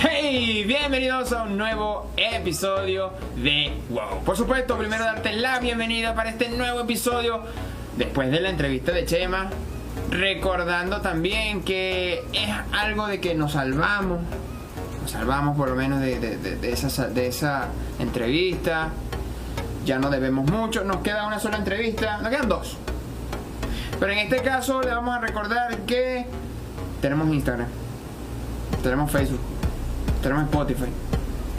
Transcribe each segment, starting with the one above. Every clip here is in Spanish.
Hey, bienvenidos a un nuevo episodio de Wow. Por supuesto, primero darte la bienvenida para este nuevo episodio después de la entrevista de Chema. Recordando también que es algo de que nos salvamos. Nos salvamos por lo menos de, de- de- de esa, de esa entrevista. Ya no debemos mucho. Nos queda una sola entrevista. Nos quedan dos. Pero en este caso le vamos a recordar que tenemos Instagram. Tenemos Facebook. Tenemos Spotify.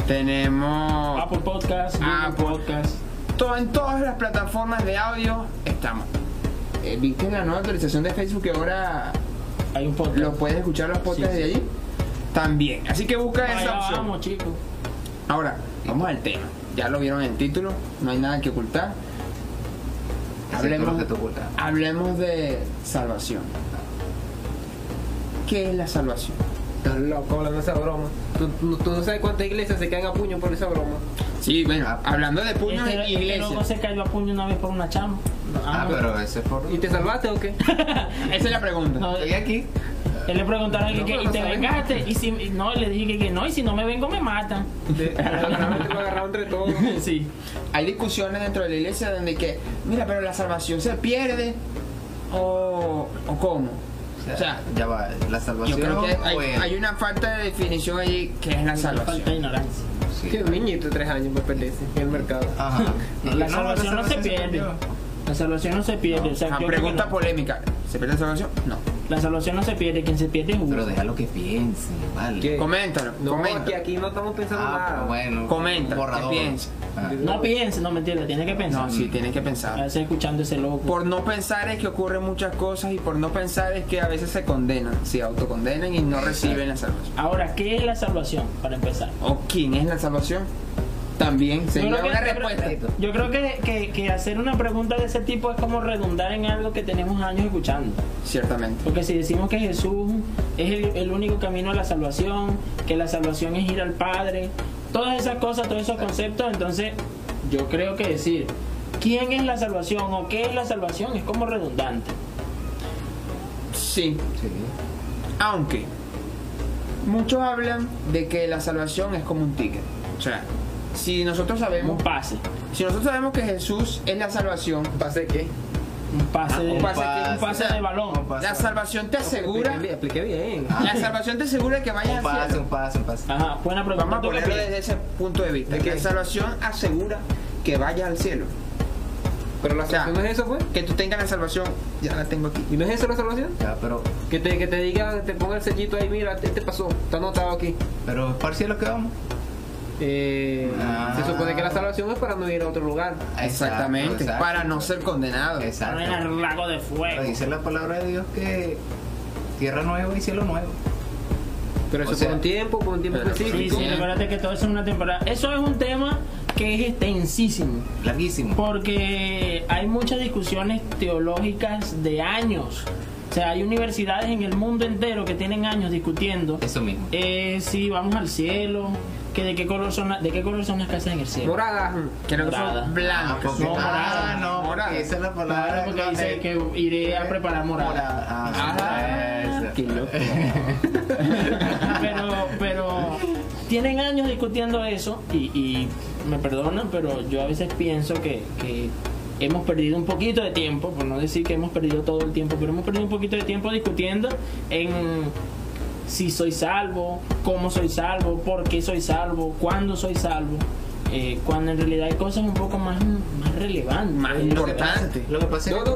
Tenemos. Apple Podcast, Apple. Podcast. todo- en todas las plataformas de audio estamos. Eh, ¿Viste la nueva actualización de Facebook que ahora Hay un podcast. lo puedes escuchar los podcasts Sí, de allí? También. Así que busca Allá esa opción. vamos, chicos. Ahora, vamos al tema. Ya lo vieron en el título, no hay nada que ocultar. Hablemos, que oculta. hablemos de salvación. ¿Qué es la salvación? Estás loco hablando de esa broma. ¿Tú, tú, tú no sabes cuántas iglesias se caen a puño por esa broma. Sí, bueno, hablando de puños Este, en este iglesia. loco se cayó a puño una vez por una chama. Ah, no. pero ese es por. ¿Y te salvaste o qué? Esa es la pregunta. No, Estoy aquí. él le preguntaron No, que- y te vengaste y si no le dije que, no y si no me vengo me matan. Te lo agarraron entre todos. sí. Hay discusiones dentro de la iglesia donde que, mira, pero la salvación se pierde o, o cómo. O O sea, ya va. La yo salvación. creo que hay, hay una falta de definición allí que es la Falta salvación. ignorancia. Sí. Que un niñito de tres años puede perderse en el mercado. Ajá. La salvación no se pierde. La salvación no se pierde. o sea, Ah, pregunta no. polémica. ¿Se pierde la salvación? No. La salvación no se pierde, quien se pierde es uno. Pero déjalo que piense, vale. ¿Qué? Coméntalo, No, comenta. aquí, aquí no estamos pensando Ah, nada. pero bueno. Comenta, un borrador. ¿qué piensa? Ah. No piense, no mentira, tiene que pensar. No, sí, tienes que A pensar. veces escuchando ese loco. Por no pensar es que ocurren muchas cosas y por no pensar es que a veces se condenan, se autocondenan y no reciben la salvación. Ahora, ¿qué es la salvación? Para empezar. ¿O quién es la salvación? También sería Yo creo que- una yo creo- respuesta. Yo creo que, que- que hacer una pregunta de ese tipo es como redundar en algo que tenemos años escuchando. Ciertamente. Porque si decimos que Jesús es el, el único camino a la salvación, que la salvación es ir al Padre, todas esas cosas, todos esos conceptos, entonces yo creo que decir quién es la salvación o qué es la salvación es como redundante. Sí, Sí. aunque muchos hablan de que la salvación es como un ticket. O sea, si nosotros Un sabemos, pase. si nosotros sabemos que Jesús es la salvación, ¿Pase qué? Un pase, de, un pase que- un pase de balón. un pase. la salvación te asegura, Expliqué bien. expliqué bien. Ah. la salvación te asegura que vayas Un cielo. un pase, un pase. Ajá, buena pregunta. Vamos a ¿Tú qué ponerlo desde ese punto de vista. ¿De qué? La salvación asegura que vayas al cielo. Pero la O sea, salvación no es eso, pues. Que tú tengas la salvación, ya la tengo aquí. ¿Y no es eso la salvación? Ya, pero. Que te, que te diga, te ponga el sellito ahí, mira, te, te pasó, está anotado aquí. Pero para el cielo que vamos. Eh, Ah. Se supone que la salvación es para no ir a otro lugar. Exactamente, Exacto, para no ser condenado. Exacto. No en el lago de Pero fuego. dice la palabra de Dios que tierra nueva y cielo nuevo. Pero eso O sea, por un tiempo, por un tiempo pero- Sí, específico. sí, recuérdate que todo eso es una temporada. Eso es un tema que es extensísimo. Larguísimo. Porque hay muchas discusiones teológicas de años. O sea, hay universidades en el mundo entero que tienen años discutiendo Eso mismo. eh, si vamos al cielo, que de qué color son la- de qué color son las casas en el cielo. Morada. Creo que Morada. son blancos. Ah, No, ah, morada. no, Morada. esa es la palabra. Claro, porque dice que iré a preparar morada. Morada. Ah, Ah, esa. qué loco. pero, pero tienen años discutiendo eso y, y me perdonan, pero yo a veces pienso que, que hemos perdido un poquito de tiempo, por no decir que hemos perdido todo el tiempo, pero hemos perdido un poquito de tiempo discutiendo en si soy salvo, cómo soy salvo, por qué soy salvo, cuándo soy salvo. Eh, cuando en realidad hay cosas un poco más, más relevantes. Más Eh, Lo que pasa- importante. Lo que pasa es que, que-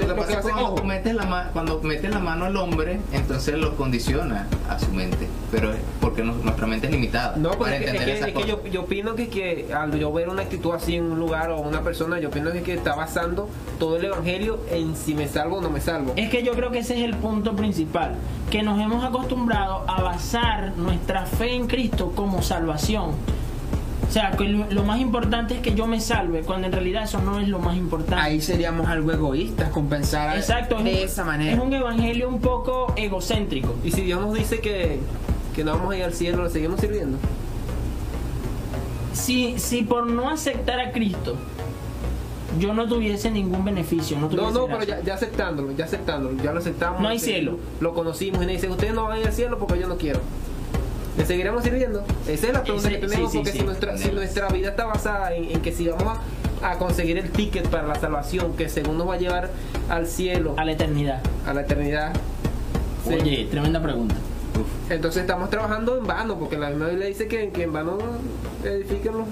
que que cuando que- metes la ma- cuando metes la mano al hombre, entonces lo condiciona a su mente. Pero es porque nuestra mente es limitada No, para porque es que, entender es que- es que yo, yo opino que, que al yo ver una actitud así en un lugar o una persona, yo opino que, que está basando todo el evangelio en si me salvo o no me salvo. Es que yo creo que ese es el punto principal, que nos hemos acostumbrado a basar nuestra fe en Cristo como salvación O sea, que lo, lo más importante es que yo me salve, cuando en realidad eso no es lo más importante. Ahí seríamos algo egoístas con pensar Exacto, es de un- esa manera. Es un evangelio un poco egocéntrico. Y si Dios nos dice que, que no vamos a ir al cielo, ¿le seguimos sirviendo? Si, si por no aceptar a Cristo yo no tuviese ningún beneficio, no No, tuviese no, pero gracia. ya, ya aceptándolo, ya aceptándolo, ya lo aceptamos. No hay Sí, cielo. Lo conocimos y nos dicen, ustedes no van a ir al cielo porque yo no quiero. ¿Le seguiremos sirviendo? Esa es la pregunta Ese- que tenemos, sí, porque sí. si, nuestra, si nuestra vida está basada en, en que si vamos a, a conseguir el ticket para la salvación, que según nos va a llevar al cielo, a la eternidad. a la eternidad. Oye, tremenda pregunta. entonces estamos trabajando en vano, porque la misma Biblia dice que, que en vano edifican los...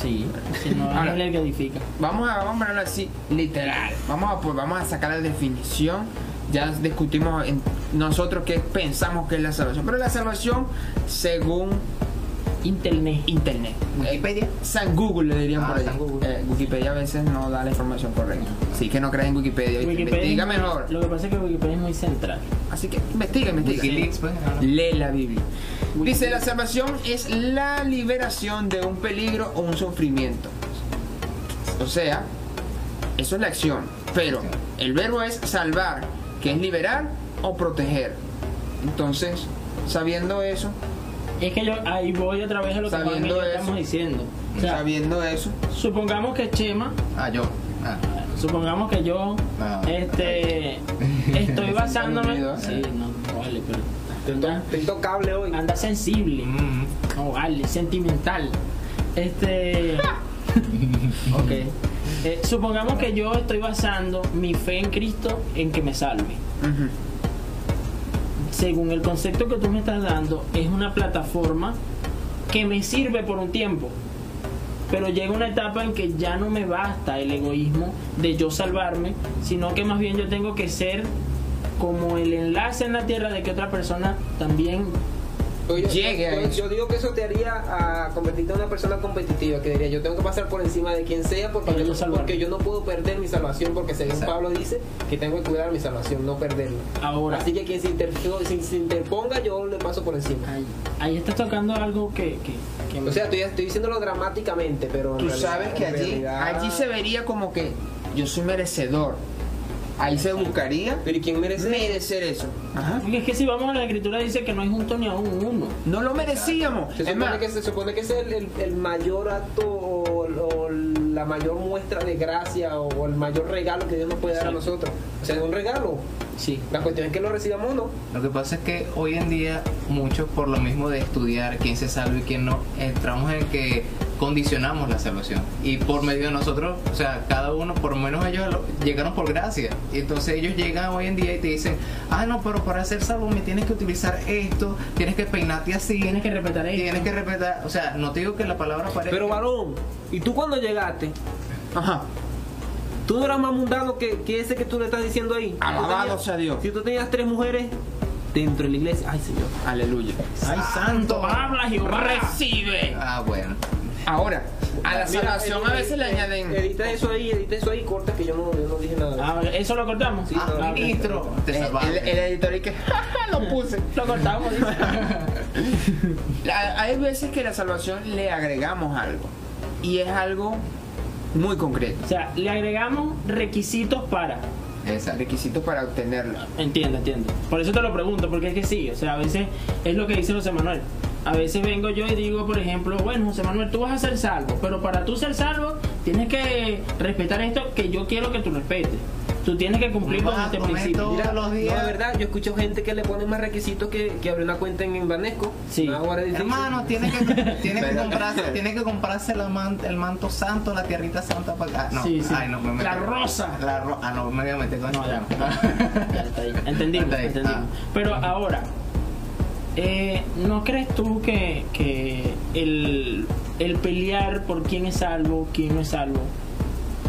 Sí, si no Ahora- es el que edifica. Vamos a, vamos a ponerlo así, literal. Vamos a, pues, vamos a sacar la definición. Ya discutimos en nosotros qué pensamos que es la salvación. Pero la salvación, según Internet. Internet. Wikipedia. San Google le dirían Ah, por ahí. San Google. Eh, Wikipedia a veces no da la información correcta. Así que no creas en Wikipedia. ¿viste? investiga mejor. Lo que pasa es que Wikipedia es muy central. Así que investiga, investiga. Wikileaks, pues. Lee la Biblia. Dice, la salvación es la liberación de un peligro o un sufrimiento. O sea, eso es la acción. Pero el verbo es salvar, que es liberar o proteger. Entonces, sabiendo eso, Es que yo ahí voy otra vez a lo que eso. estamos diciendo. O sea, sabiendo eso, supongamos que Chema, Ah, yo. Ah. supongamos que yo Ah. este estoy basándome. Unido, ¿eh? Sí, no, no vale, pero intocable hoy. anda sensible. Mm. No vale, sentimental. Este. ok. Eh, supongamos que yo estoy basando mi fe en Cristo en que me salve. Según el concepto que tú me estás dando, es una plataforma que me sirve por un tiempo. Pero llega una etapa en que ya no me basta el egoísmo de yo salvarme, sino que más bien yo tengo que ser como el enlace en la tierra de que otra persona también Yo, yo- Llegue a yo- eso. yo digo que eso te haría a convertirte en una persona competitiva, que diría, yo tengo que pasar por encima de quien sea porque, yo, salvarme. porque yo no puedo perder mi salvación, porque según Exacto. Pablo dice que tengo que cuidar mi salvación, no perderla. ahora. Así que quien se, interpo- si se interponga, yo le paso por encima. Ahí, ahí estás tocando algo que, que, que me- O sea, estoy, estoy diciéndolo dramáticamente, pero... en Tú realidad- sabes que allí, realidad- allí se vería como que yo soy merecedor. Ahí se buscaría Pero ¿y quién merece? merecer eso. Ajá. Porque es que si vamos a la escritura dice que no hay justo ni aún uno. No lo merecíamos. Se Es supone, más, que, se supone que es el, el- el mayor acto o, o la mayor muestra de gracia o el mayor regalo que Dios nos puede dar a nosotros. O sea, es un regalo. Sí. La cuestión es que lo recibamos o no. Lo que pasa es que hoy en día muchos por lo mismo de estudiar quién se salva y quién no, entramos en que condicionamos la salvación. Y por medio de nosotros, o sea, cada uno, por lo menos ellos lo- llegaron por gracia. Y entonces ellos llegan hoy en día y te dicen, ah, no, pero para ser salvo me tienes que utilizar esto, tienes que peinarte así, Tienes que respetar esto. tienes que respetar, o sea, no te digo que la palabra parezca... Pero varón, ¿y tú cuando llegaste? ajá. ¿Tú no eras más mundano que, que ese que tú le estás diciendo ahí? Alabado sea Dios. Si tú tenías tres mujeres dentro de la iglesia, ay Señor. Aleluya. ¡Ay, santo! ¡Habla, Jehová! Recibe. Ah, bueno. Ahora, a la Mira, salvación edita- a veces le añaden. Edita eso ahí, edita eso ahí, corta que yo no, yo no dije nada. Ah, ¿Eso lo cortamos? Sí, Ah, no, ministro, te Eh, el, el editor y que lo puse. Lo cortamos, Hay veces que la salvación le agregamos algo. Y es algo muy concreto. O sea, le agregamos requisitos para. Exacto. Requisitos para obtenerlo. Entiendo, entiendo. Por eso te lo pregunto, porque es que sí, o sea, a veces es lo que dice José Manuel. A veces vengo yo y digo, por ejemplo, bueno, José Manuel, tú vas a ser salvo, pero para tú ser salvo tienes que respetar esto que yo quiero que tú respetes. Tú tienes que cumplir con este principio. Mira, los no, días. de verdad, yo escucho gente que le pone más requisitos que, que abrir una cuenta en Banesco. Sí. Hermano, tiene que, tiene que comprarse, tiene que comprarse la man- el manto santo, la tierrita santa para ah, no, Sí, sí. ay, no, me meto- La rosa. La ro- ah, no, me voy a meter con No, eso. ya. Ya está ahí. Entendimos, Está ahí. entendimos. Ah. Pero ahora, eh, ¿no crees tú que, que el, el pelear por quién es salvo, quién no es salvo,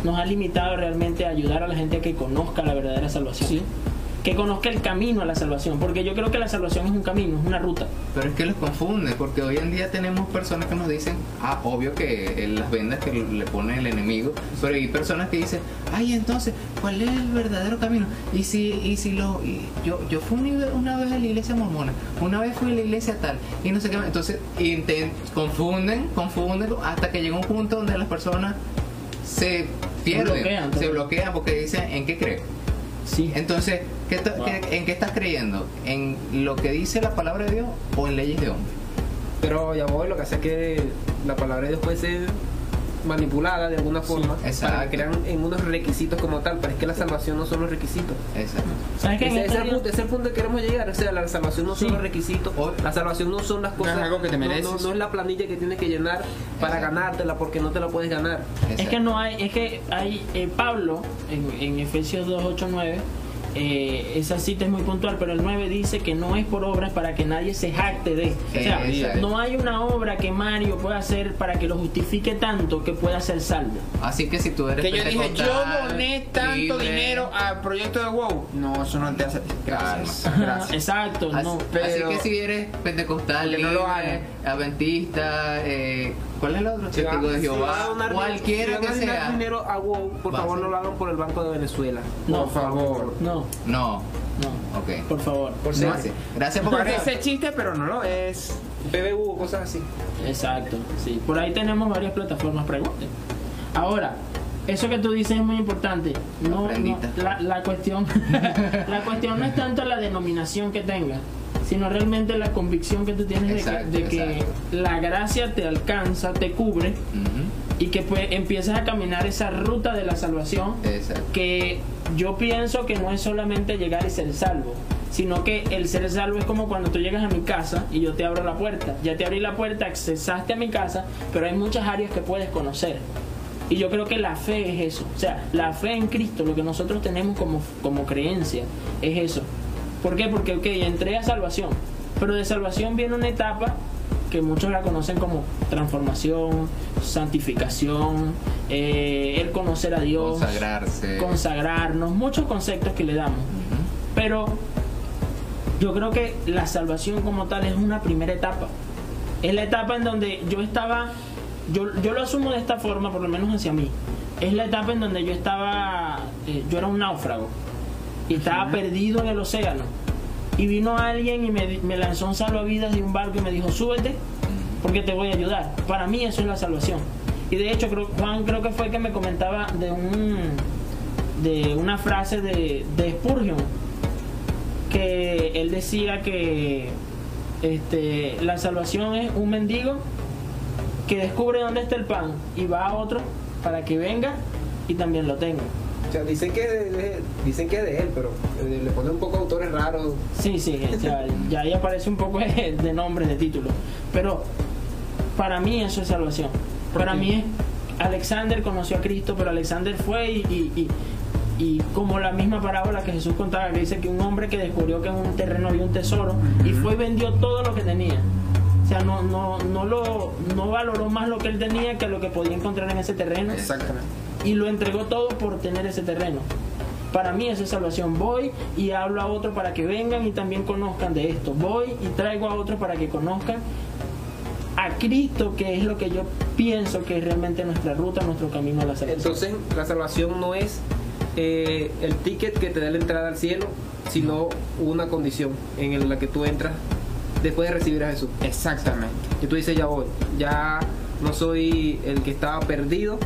nos ha limitado realmente a ayudar a la gente a que conozca la verdadera salvación? Que conozca el camino a la salvación, porque yo creo que la salvación es un camino, es una ruta. Pero es que los confunde, porque hoy en día tenemos personas que nos dicen, ah, obvio que las vendas que le pone el enemigo, pero hay personas que dicen, ay, entonces, ¿cuál es el verdadero camino? Y si, y si lo, y yo, yo fui una, vez a la iglesia mormona, una vez fui a la iglesia tal, y no sé qué, entonces intent- confunden, confunden, hasta que llega un punto donde las personas se pierden, bloquean, se bloquean porque dicen, ¿en qué creo? Sí. Entonces, ¿qué ta- Wow. qué- ¿en qué estás creyendo? ¿En lo que dice la palabra de Dios o en leyes de hombre? Pero ya voy, lo que hace es que la palabra de Dios puede ser manipulada de alguna forma exacto. para que crean en unos requisitos como tal, pero es que la salvación no son los requisitos. Exacto. ¿Sabes Ese, es el punto, ese es el punto que queremos llegar. O sea, la salvación no Sí. son los requisitos, la salvación no son las es cosas. algo que te no- mereces. No, no es la planilla que tienes que llenar para Exacto. ganártela porque no te la puedes ganar. Es que no hay, es que hay eh, Pablo en, en Efesios 2, 8, 9, eh, esa cita es muy puntual, pero el 9 dice que no es por obras para que nadie se jacte de. O sea, Exacto. no hay una obra que Mario pueda hacer para que lo justifique tanto que pueda ser salvo. Así que si tú eres Que yo dije, yo doné tanto libre, dinero al proyecto de WoW. No, eso no te hace. Gracias. Gracias. Exacto, Así, no. así pero- que si eres pentecostal, Porque no lo libre, hagan. adventista, eh, ¿cuál es el otro? Si Testigo de si Jehová, donar- cualquiera si que sea. dinero a WoW, por favor no lo hagan por el Banco de Venezuela. No, Por favor. No, No, no. ok. Por favor. Por ser gracias. Gracias por Parece chiste, pero no lo es. PBU o cosas así. Exacto, sí. Por ahí tenemos varias plataformas, pregunten. Ahora, eso que tú dices es muy importante. No, la, la cuestión, la cuestión no es tanto la denominación que tengas, sino realmente la convicción que tú tienes de que, de que exacto. la gracia te alcanza, te cubre y que pues empiezas a caminar esa ruta de la salvación Exacto. que yo pienso que no es solamente llegar y ser salvo, sino que el ser salvo es como cuando tú llegas a mi casa y yo te abro la puerta. Ya te abrí la puerta, accesaste a mi casa, pero hay muchas áreas que puedes conocer. Y yo creo que la fe es eso. O sea, la fe en Cristo, lo que nosotros tenemos como, como creencia, es eso. ¿Por qué? Porque, ok, entré a salvación, pero de salvación viene una etapa que muchos la conocen como transformación, santificación, eh, conocer a Dios, Consagrarse. consagrarnos, muchos conceptos que le damos. Pero yo creo que la salvación como tal es una primera etapa. Es la etapa en donde yo estaba, yo, yo lo asumo de esta forma, por lo menos hacia mí. Es la etapa en donde yo estaba, eh, yo era un náufrago y estaba perdido en el océano. Y vino alguien y me, me lanzó un salvavidas de un barco y me dijo, súbete porque te voy a ayudar. Para mí eso es la salvación. Y de hecho, creo, Juan creo que fue el que me comentaba de un de una frase de, de Spurgeon que él decía que este, la salvación es un mendigo que descubre dónde está el pan y va a otro para que venga y también lo tenga. O sea, dicen que, de- dicen que es de él, pero eh, le ponen un poco autores raros. Sí, sí, sea, ya ahí aparece un poco de, de nombres, de títulos. Pero para mí eso es salvación. ¿Por Para qué? mí Alexander conoció a Cristo, pero Alexander fue y, y, y- y como la misma parábola que Jesús contaba, que dice que un hombre que descubrió que en un terreno había un tesoro y fue y vendió todo lo que tenía. O sea, no, no, no, lo, no valoró más lo que él tenía que lo que podía encontrar en ese terreno Exactamente. y lo entregó todo por tener ese terreno. Para mí eso es salvación. Voy y hablo a otro para que vengan y también conozcan de esto. Voy y traigo a otro para que conozcan a Cristo, que es lo que yo pienso que es realmente nuestra ruta, nuestro camino a la salvación. Entonces, la salvación no es eh, el ticket que te da la entrada al cielo, sino una condición en la que tú entras después de recibir a Jesús. Exactamente. Y tú dices, ya voy, ya no soy el que estaba perdido,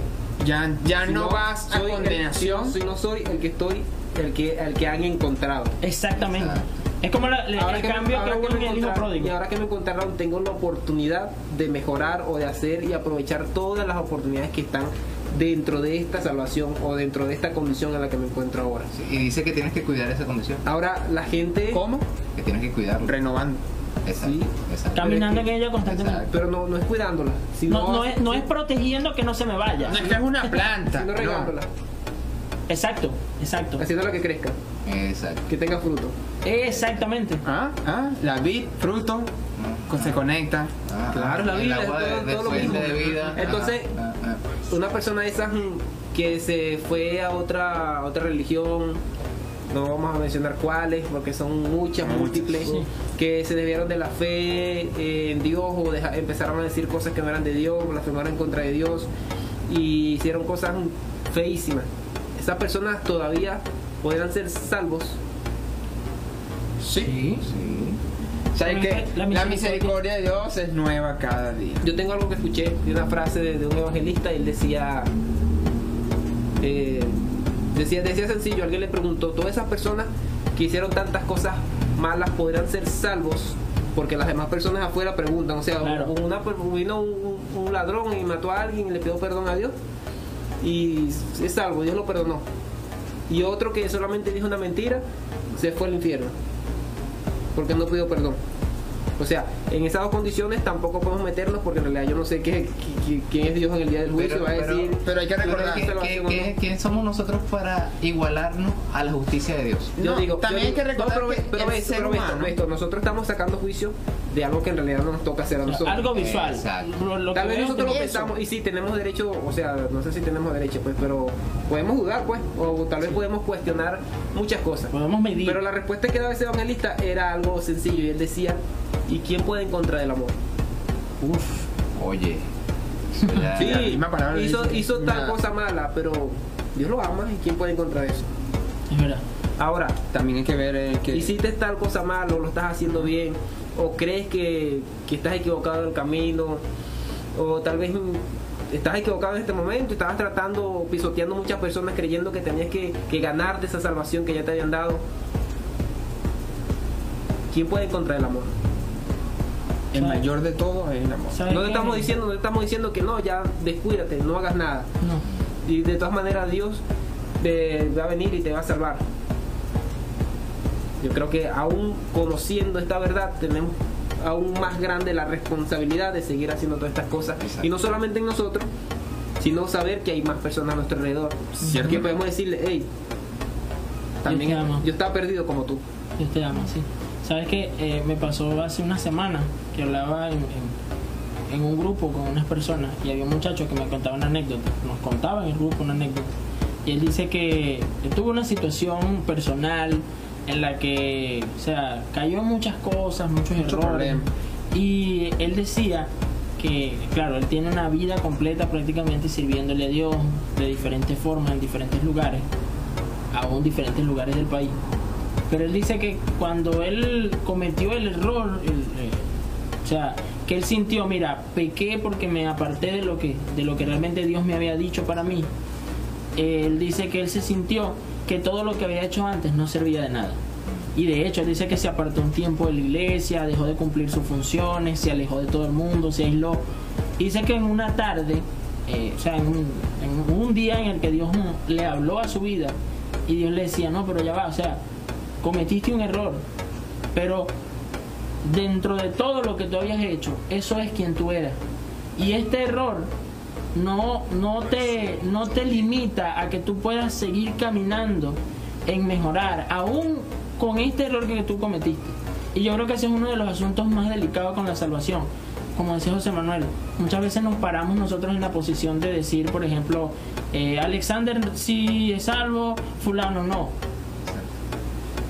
Ya, ya no vas a soy el- condenación. sino soy el que estoy, el que, el que han encontrado. Exactamente. Es como la- el cambio que ahora hubo en me hijo encontraron- pródigo. y ahora que me encontraron, tengo la oportunidad de mejorar o de hacer y aprovechar todas las oportunidades que están dentro de esta salvación o dentro de esta condición en la que me encuentro ahora. Sí, Y dice que tienes que cuidar esa condición. Ahora la gente, ¿Cómo? Que tienes que cuidarlo. Renovando. Exacto. Sí. exacto. Caminando en que- ella constantemente. Exacto. pero no, no es cuidándola, sino, No, no, es, no es protegiendo que no se me vaya. No es que es una planta. sino no. regándola, Exacto, exacto. haciéndola que crezca, Exacto. que tenga fruto. Exactamente. Ah, ah, la vid, fruto, con- se conecta. Ah, Claro, la vida, agua es todo- de, de todo lo fuente mismo. de vida. Entonces, Ah, ah, ah. Una persona de esas que se fue a otra, a otra religión no vamos a mencionar cuáles, porque son muchas, Muchas, múltiples, sí. que se desviaron de la fe eh, en Dios o deja- empezaron a decir cosas que no eran de Dios, blasfemaron en contra de Dios y hicieron cosas feísimas. Esas personas todavía podrán ser salvos. Sí. Sí. ¿Sabes que la la misericordia- misericordia de Dios es nueva cada día. Yo tengo algo que escuché de una frase de, de un evangelista y él decía, eh, decía, decía sencillo, alguien le preguntó, todas esas personas que hicieron tantas cosas malas podrán ser salvos porque las demás personas afuera preguntan, o sea, Claro. una, vino un, un ladrón y mató a alguien y le pidió perdón a Dios y es salvo, Dios lo perdonó. Y otro que solamente dijo una mentira, se fue al infierno porque no pidió perdón. O sea, en esas dos condiciones tampoco podemos meternos porque en realidad yo no sé qué, qué- quién es Dios en el día del juicio. Pero- va a pero- decir, Pero hay que recordar ¿tú ¿Qué- eres qué- salvación o qué- no? ¿Quién somos nosotros para igualarnos a la justicia de Dios? Yo No, digo, también yo hay que recordar pero, que pero esto, ser pero esto, esto, nosotros estamos sacando juicio de algo que en realidad no nos toca hacer a nosotros. Algo visual. Exacto. Lo- lo Tal que vez nosotros lo que- pensamos y sí tenemos derecho, o sea, no sé si tenemos derecho, pues, pero podemos dudar, pues, o tal vez podemos cuestionar muchas cosas. Podemos medir. Pero la respuesta que daba ese evangelista era algo sencillo y él decía, ¿y quién puede en contra del amor? Uf. Oye. Sí, la misma palabra hizo, dice, hizo tal nada. cosa mala, pero Dios lo ama y quién puede en contra de eso. Es verdad. Ahora, También hay que ver eh, que hiciste tal cosa mal o lo estás haciendo bien o crees que, que estás equivocado en el camino o tal vez mm, estás equivocado en este momento y estabas tratando, pisoteando muchas personas creyendo que tenías que, que ganar de esa salvación que ya te habían dado. ¿Quién puede en contra del amor? El mayor de todo es el amor. ¿Sabes No te estamos diciendo, no te estamos diciendo que no, ya descuídate, no hagas nada. No. Y de todas maneras Dios te va a venir y te va a salvar. Yo creo que aún conociendo esta verdad tenemos aún más grande la responsabilidad de seguir haciendo todas estas cosas. Exacto. Y no solamente en nosotros, sino saber que hay más personas a nuestro alrededor. Cierto. Que podemos decirle, hey, también Yo te amo. yo estaba perdido como tú. Dios te ama, sí. ¿Sabes qué? Eh, me pasó hace una semana que hablaba en, en- en un grupo con unas personas y había un muchacho que me contaba una anécdota. Nos contaba en el grupo una anécdota. Y él dice que tuvo una situación personal en la que, o sea, cayó en muchas cosas, muchos Mucho errores. problema. Y él decía que, claro, él tiene una vida completa prácticamente sirviéndole a Dios de diferentes formas, en diferentes lugares, aún diferentes lugares del país. Pero él dice que cuando él cometió el error, el, eh, sea, que él sintió, mira, pequé porque me aparté de lo que, de lo que realmente Dios me había dicho para mí. Él dice que él se sintió que todo lo que había hecho antes no servía de nada. Y de hecho, él dice que se apartó un tiempo de la iglesia, dejó de cumplir sus funciones, se alejó de todo el mundo, se aisló. Dice que en una tarde, eh, o sea, en un, día en el que Dios le habló a su vida y Dios le decía, no, pero ya va, o sea, cometiste un error, pero dentro de todo lo que tú habías hecho, eso es quien tú eras. Y este error no, no, te, no te limita a que tú puedas seguir caminando en mejorar, aún con este error que tú cometiste. Y yo creo que ese es uno de los asuntos más delicados con la salvación. Como decía José Manuel, muchas veces nos paramos nosotros en la posición de decir, por ejemplo, eh, Alexander sí es salvo, fulano no.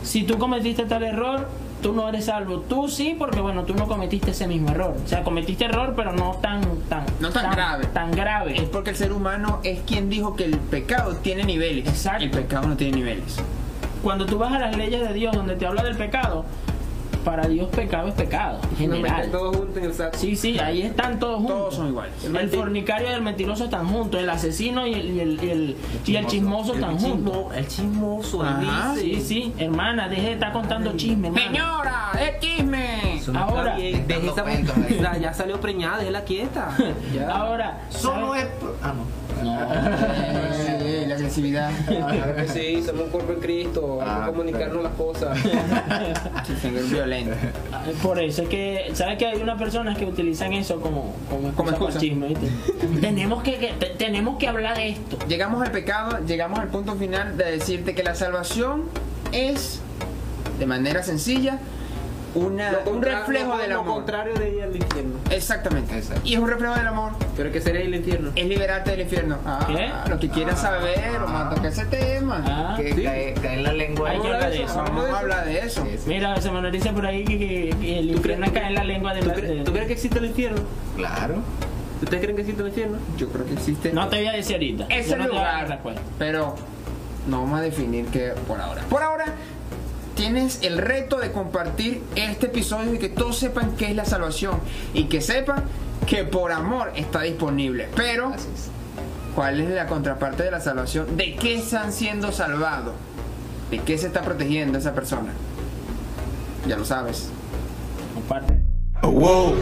Si tú cometiste tal error, tú no eres salvo. Tú sí, porque bueno, tú no cometiste ese mismo error. O sea, cometiste error, pero no tan tan No tan grave. Tan grave. Es porque el ser humano es quien dijo que el pecado tiene niveles. Exacto. El pecado no tiene niveles. Cuando tú vas a las leyes de Dios donde te habla del pecado, para Dios pecado es pecado, en general. todos juntos en el saco. Sí, sí, ahí están todos juntos. Todos son iguales. El fornicario y el mentiroso están juntos, el asesino y el, y el, y el- y el chismoso están juntos. Chismo- el chismoso, Ajá. dice. Sí, sí, hermana, deje de estar contando chisme, hermana. Señora, es chisme. Eso no Ahora- deje esa ya, ya salió preñada, déjela quieta. Ya. Ahora, Solo ¿sabes? es. Ah, no. agresividad. Claro que sí, somos un cuerpo en Cristo, hay Ah, que comunicarnos las cosas. Ser violento. Por eso es que, ¿sabes que hay unas personas que utilizan eso como, como Como excusa. chisme? tenemos, que, que- te- tenemos que hablar de esto. Llegamos al pecado, llegamos al punto final de decirte que la salvación es, de manera sencilla, una, Lo un reflejo lo- del Lo amor. contrario de ir al infierno. Exactamente. Exacto. Y es un reflejo del amor. Pero que sería el infierno. Es liberarte del infierno. Ah, ¿Qué? lo que quieras saber, vamos a tocar ese tema. Ah, Que Sí. cae, cae en la lengua. Hay que hablar de eso. Vamos a hablar de eso. Sí, sí. Mira, se me dice por ahí que, que- que el infierno cae en la lengua de ¿Tú, la... cre- de- tú crees que existe el infierno? Claro. ¿Ustedes creen que existe el infierno? Yo creo que existe No te voy a decir ahorita. ese Yo no te voy a dar lugar, pero no vamos a definir que por ahora. Por ahora tienes el reto de compartir este episodio y que todos sepan qué es la salvación y que sepan que por amor está disponible. Pero. ¿cuál es la contraparte de la salvación? ¿De qué están siendo salvados? ¿De qué se está protegiendo esa persona? Ya lo sabes. Comparte. Whoa.